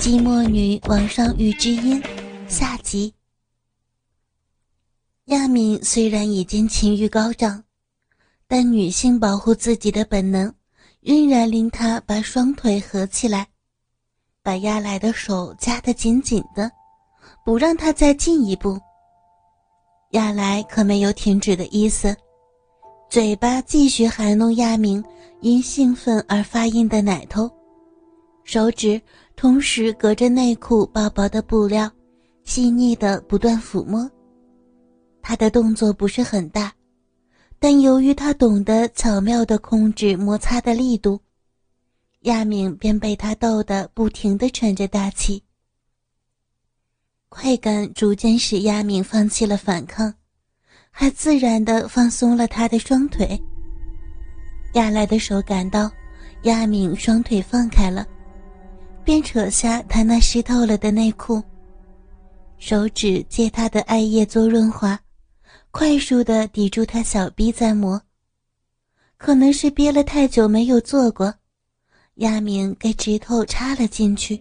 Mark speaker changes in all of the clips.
Speaker 1: 寂寞女网上雨之音下集。亚敏虽然已经情欲高涨，但女性保护自己的本能仍然令她把双腿合起来，把亚来的手夹得紧紧的，不让他再进一步。亚来可没有停止的意思，嘴巴继续含弄亚敏因兴奋而发硬的奶头。手指同时隔着内裤薄薄的布料，细腻的不断抚摸。他的动作不是很大，但由于他懂得巧妙的控制摩擦的力度，亚敏便被他逗得不停的喘着大气。快感逐渐使亚敏放弃了反抗，还自然的放松了他的双腿。亚来的手感到亚敏双腿放开了。便扯下他那湿透了的内裤，手指借他的艾叶做润滑，快速的抵住他小臂在磨。可能是憋了太久没有做过，亚明给指头插了进去，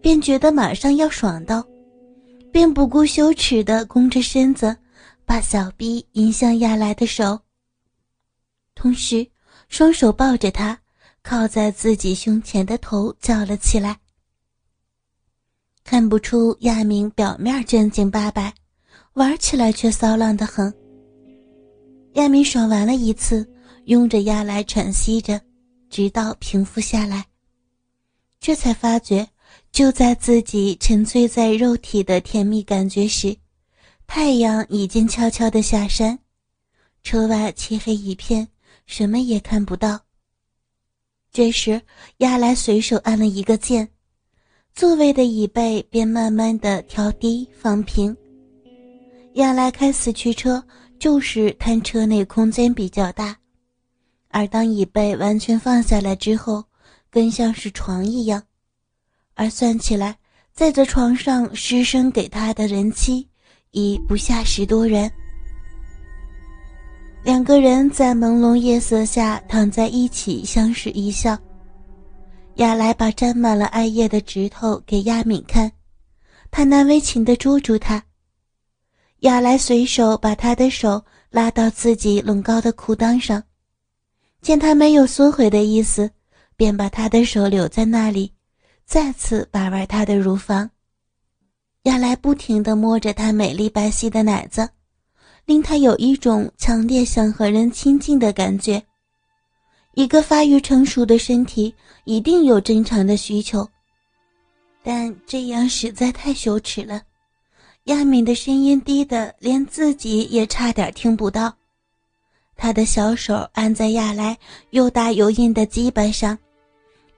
Speaker 1: 便觉得马上要爽到，便不顾羞耻的弓着身子，把小臂迎向亚来的手，同时双手抱着他。靠在自己胸前的头叫了起来。看不出亚明表面正经八百，玩起来却骚浪的很。亚明爽完了一次，拥着亚来喘息着，直到平复下来，这才发觉，就在自己沉醉在肉体的甜蜜感觉时，太阳已经悄悄的下山，车外漆黑一片，什么也看不到。这时，亚来随手按了一个键，座位的椅背便慢慢的调低放平。亚来开四驱车，就是贪车内空间比较大，而当椅背完全放下来之后，更像是床一样。而算起来，在这床上失声给他的人妻已不下十多人。两个人在朦胧夜色下躺在一起，相视一笑。亚莱把沾满了艾叶的指头给亚敏看，他难为情地捉住他。亚莱随手把他的手拉到自己隆高的裤裆上，见他没有缩回的意思，便把他的手留在那里，再次把玩他的乳房。亚莱不停地摸着他美丽白皙的奶子。令他有一种强烈想和人亲近的感觉。一个发育成熟的身体一定有正常的需求，但这样实在太羞耻了。亚敏的声音低的连自己也差点听不到。他的小手按在亚来又大又硬的鸡巴上，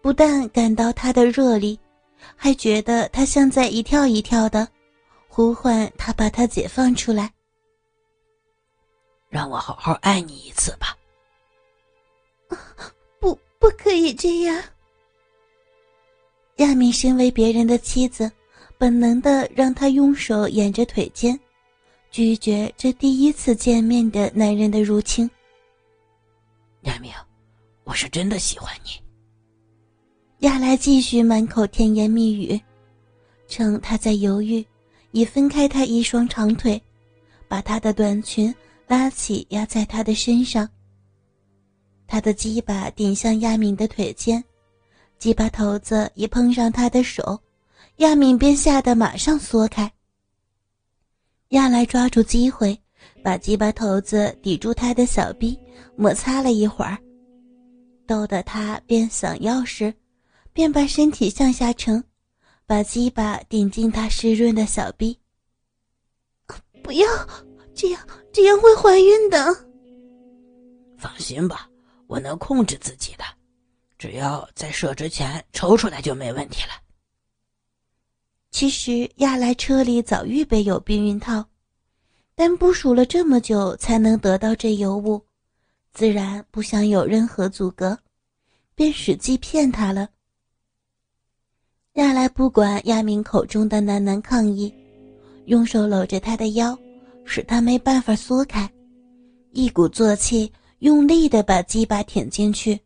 Speaker 1: 不但感到他的热力，还觉得他像在一跳一跳的，呼唤他把他解放出来。
Speaker 2: 让我好好爱你一次吧。
Speaker 1: 不，不可以这样。亚米身为别人的妻子，本能的让他用手掩着腿尖，拒绝这第一次见面的男人的入侵。
Speaker 2: 亚明，我是真的喜欢你。
Speaker 1: 亚来继续满口甜言蜜语，趁他在犹豫，已分开他一双长腿，把他的短裙。拉起压在他的身上。他的鸡巴顶向亚敏的腿间，鸡巴头子一碰上他的手，亚敏便吓得马上缩开。亚来抓住机会，把鸡巴头子抵住他的小臂，摩擦了一会儿，逗得他便想要时，便把身体向下沉，把鸡巴顶进他湿润的小臂。不要。这样，这样会怀孕的。
Speaker 2: 放心吧，我能控制自己的，只要在射之前抽出来就没问题了。
Speaker 1: 其实亚莱车里早预备有避孕套，但部署了这么久才能得到这尤物，自然不想有任何阻隔，便使计骗他了。亚莱不管亚明口中的喃喃抗议，用手搂着他的腰。使他没办法缩开，一鼓作气，用力的把鸡巴舔进去。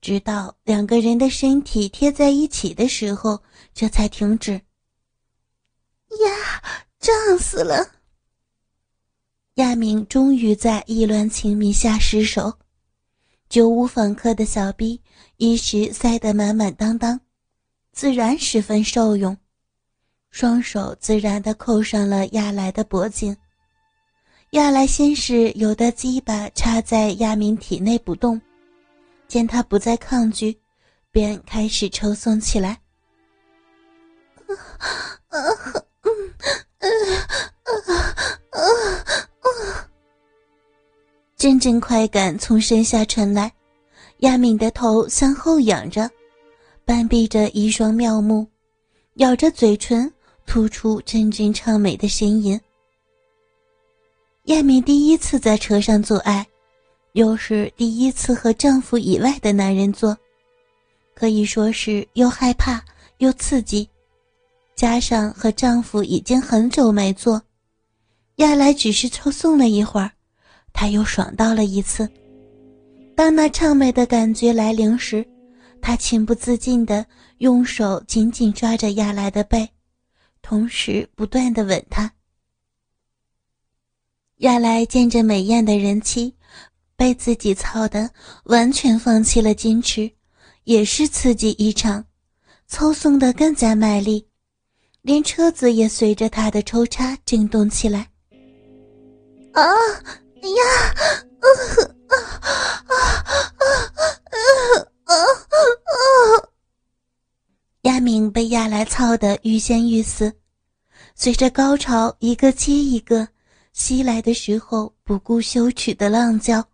Speaker 1: 直到两个人的身体贴在一起的时候，这才停止。呀，胀死了！亚明终于在意乱情迷下失手，久无访客的小臂一时塞得满满当当，自然十分受用。双手自然的扣上了亚来的脖颈。亚莱先是有的鸡巴插在亚明体内不动。见他不再抗拒，便开始抽送起来。阵阵快感从身下传来，亚敏的头向后仰着，半闭着一双妙目，咬着嘴唇，吐出阵阵畅美的呻吟。亚敏第一次在车上做爱。又是第一次和丈夫以外的男人做，可以说是又害怕又刺激，加上和丈夫已经很久没做，亚来只是抽送了一会儿，她又爽到了一次。当那畅美的感觉来临时，她情不自禁地用手紧紧抓着亚来的背，同时不断地吻她。亚来见着美艳的人妻。被自己操的完全放弃了矜持，也是刺激异常，操送的更加卖力，连车子也随着他的抽插震动起来。啊呀！啊啊啊啊啊啊！亚明被亚来操得欲仙欲死，随着高潮一个接一个袭来的时候，不顾羞耻的浪叫。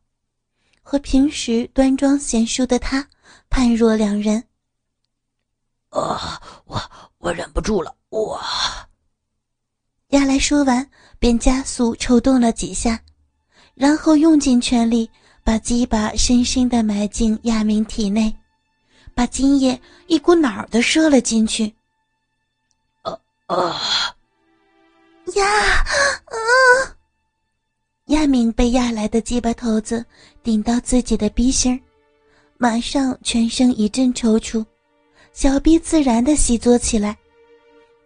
Speaker 1: 和平时端庄贤淑的他判若两人。
Speaker 2: 啊，我我忍不住了，我。
Speaker 1: 亚来说完，便加速抽动了几下，然后用尽全力把鸡巴深深的埋进亚明体内，把精液一股脑的射了进去。
Speaker 2: 啊啊！
Speaker 1: 呀被压来的鸡巴头子顶到自己的逼心马上全身一阵抽搐，小臂自然的吸作起来，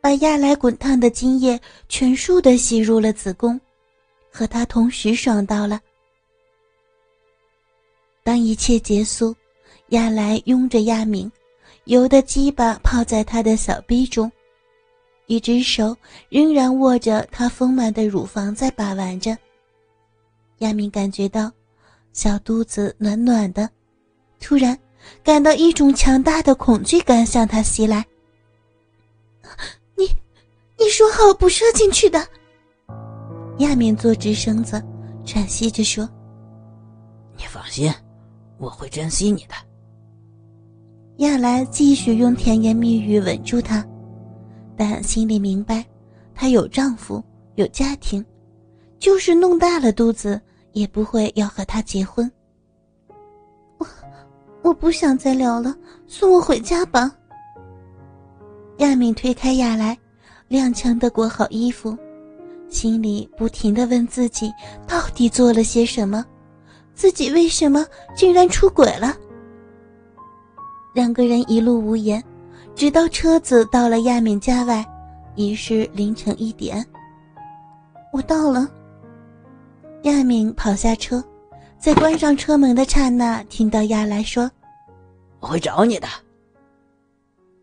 Speaker 1: 把压来滚烫的精液全数的吸入了子宫，和他同时爽到了。当一切结束，亚来拥着亚明，油的鸡巴泡在他的小臂中，一只手仍然握着他丰满的乳房在把玩着。亚明感觉到小肚子暖暖的，突然感到一种强大的恐惧感向他袭来。你，你说好不射进去的。亚明坐直身子，喘息着说：“
Speaker 2: 你放心，我会珍惜你的。”
Speaker 1: 亚兰继续用甜言蜜语稳住他，但心里明白，她有丈夫，有家庭，就是弄大了肚子。也不会要和他结婚。我我不想再聊了，送我回家吧。亚敏推开亚来，踉跄的裹好衣服，心里不停的问自己到底做了些什么，自己为什么竟然出轨了。两个人一路无言，直到车子到了亚敏家外，已是凌晨一点。我到了。亚敏跑下车，在关上车门的刹那，听到亚来说：“
Speaker 2: 我会找你的。”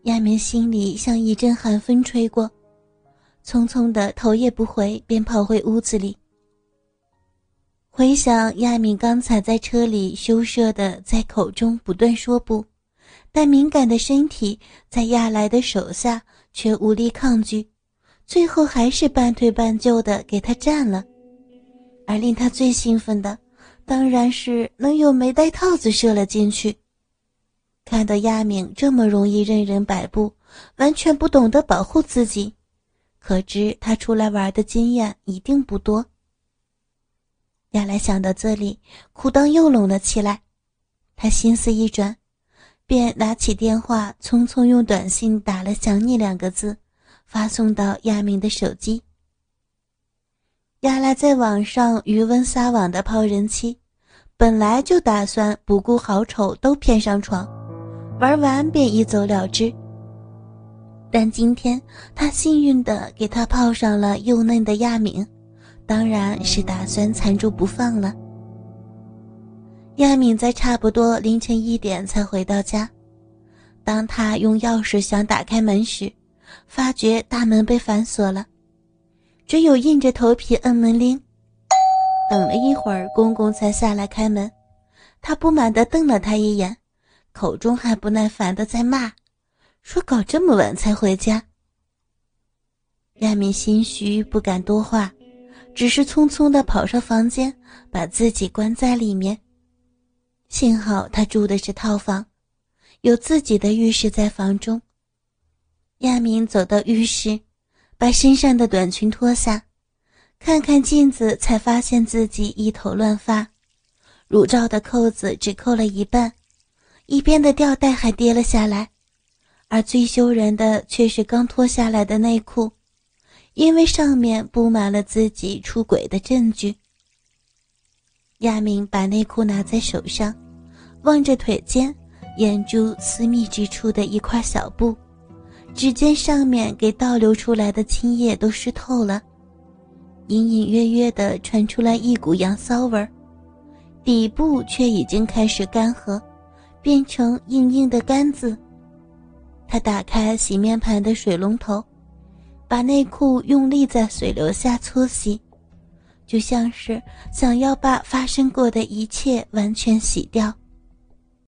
Speaker 1: 亚明心里像一阵寒风吹过，匆匆的头也不回，便跑回屋子里。回想亚敏刚才在车里羞涩的在口中不断说不，但敏感的身体在亚来的手下却无力抗拒，最后还是半推半就的给他占了。而令他最兴奋的，当然是能有没戴套子射了进去。看到亚敏这么容易任人摆布，完全不懂得保护自己，可知他出来玩的经验一定不多。亚来想到这里，裤裆又拢了起来，他心思一转，便拿起电话，匆匆用短信打了“想你”两个字，发送到亚明的手机。亚拉在网上渔翁撒网的泡人妻，本来就打算不顾好丑都骗上床，玩完便一走了之。但今天他幸运的给他泡上了幼嫩的亚敏，当然是打算缠住不放了。亚敏在差不多凌晨一点才回到家，当他用钥匙想打开门时，发觉大门被反锁了，只有硬着头皮摁门铃。等了一会儿，公公才下来开门，他不满地瞪了他一眼，口中还不耐烦地在骂。说搞这么晚才回家，亚敏心虚不敢多话，只是匆匆地跑上房间，把自己关在里面。幸好他住的是套房，有自己的浴室在房中。亚敏走到浴室，把身上的短裙脱下，看看镜子，才发现自己一头乱发，乳罩的扣子只扣了一半，一边的吊带还跌了下来。而最羞人的却是刚脱下来的内裤，因为上面布满了自己出轨的证据。亚明把内裤拿在手上，望着腿间眼珠私密之处的一块小布，只见上面给倒流出来的青液都湿透了，隐隐约约的传出来一股羊骚味儿，底部却已经开始干涸，变成硬硬的干子。他打开洗面盘的水龙头，把内裤用力在水流下搓洗，就像是想要把发生过的一切完全洗掉。